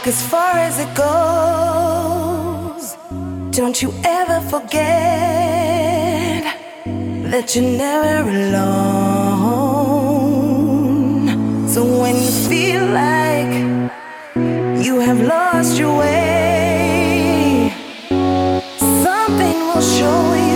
walk as far as it goes. Don't you ever forget that you're never alone. So when you feel like you have lost your way, something will show you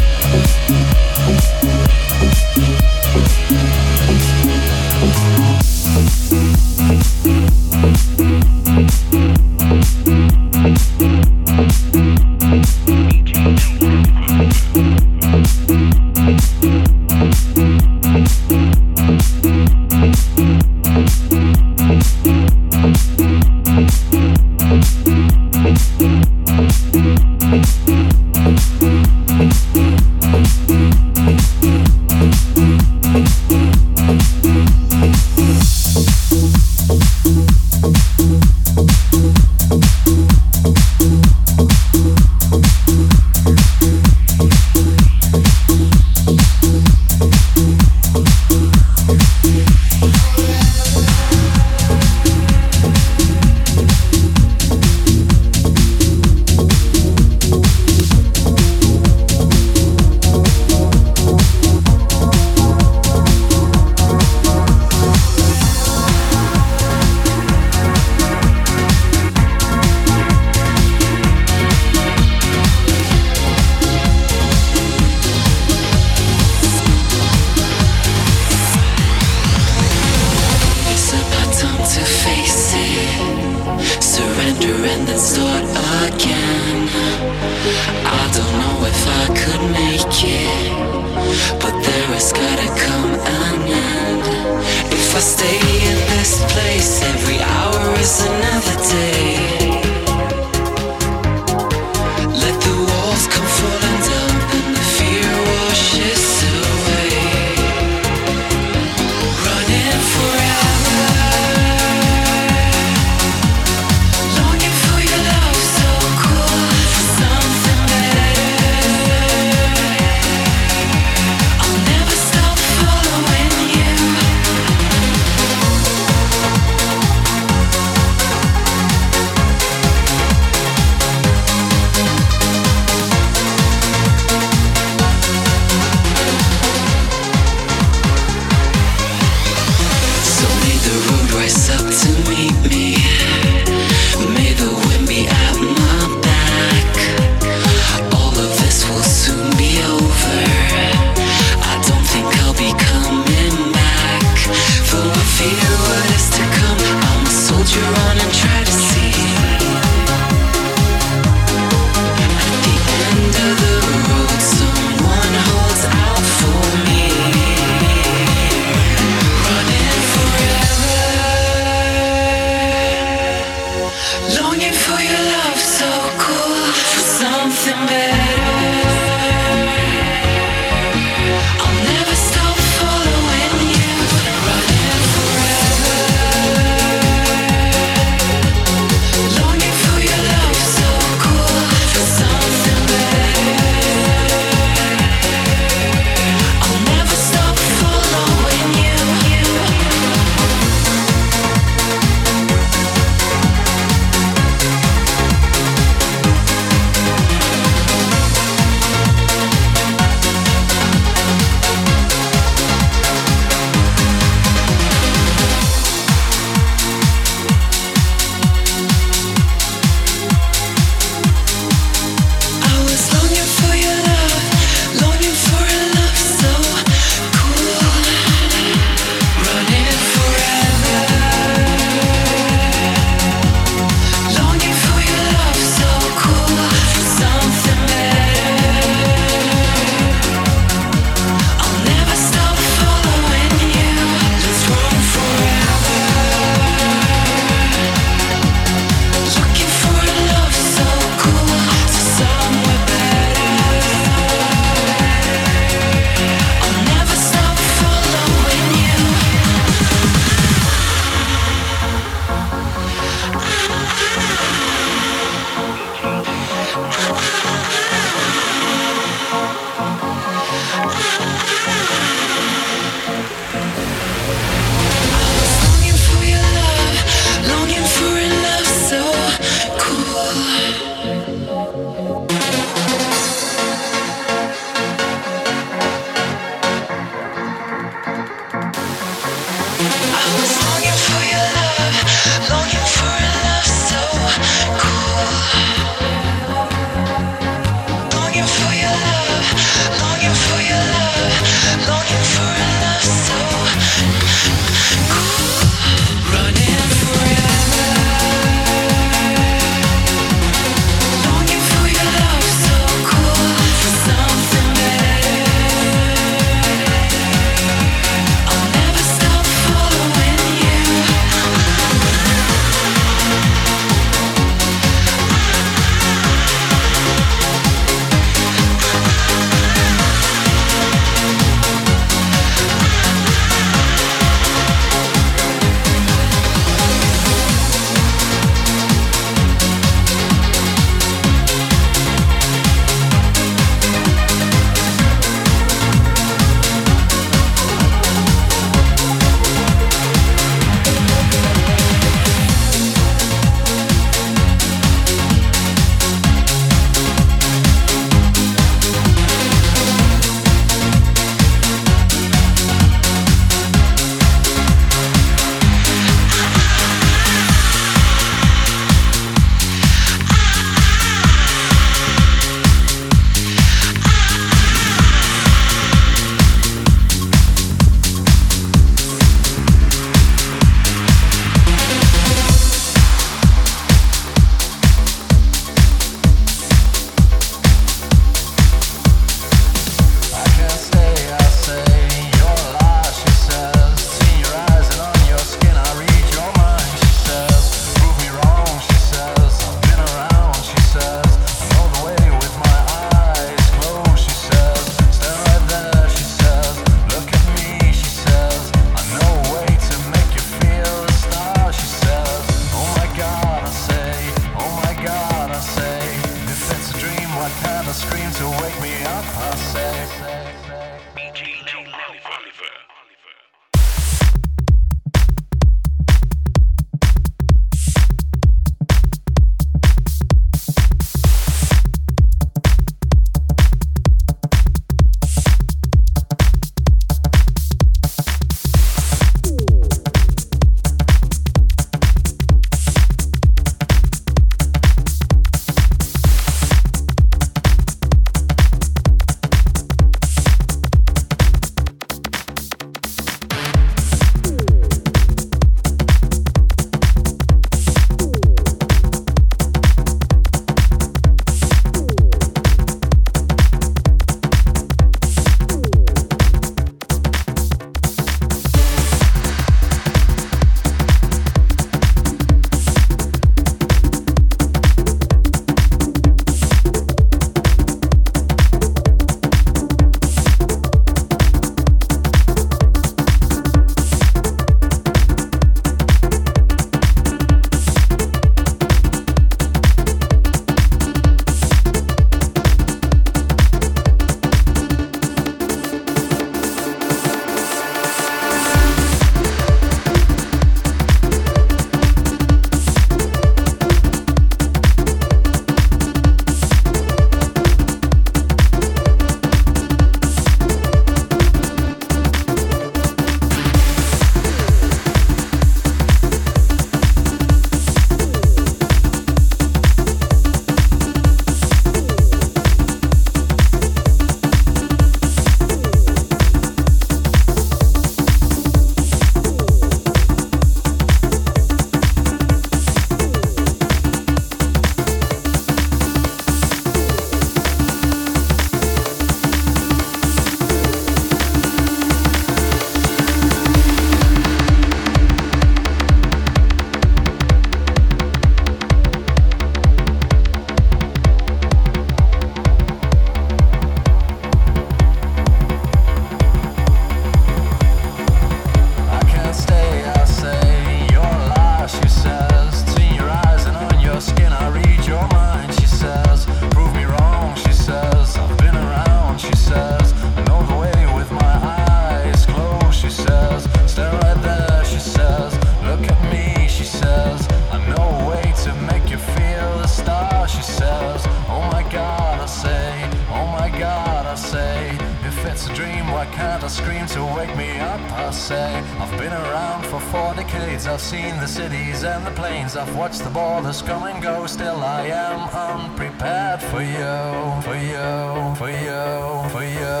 for you.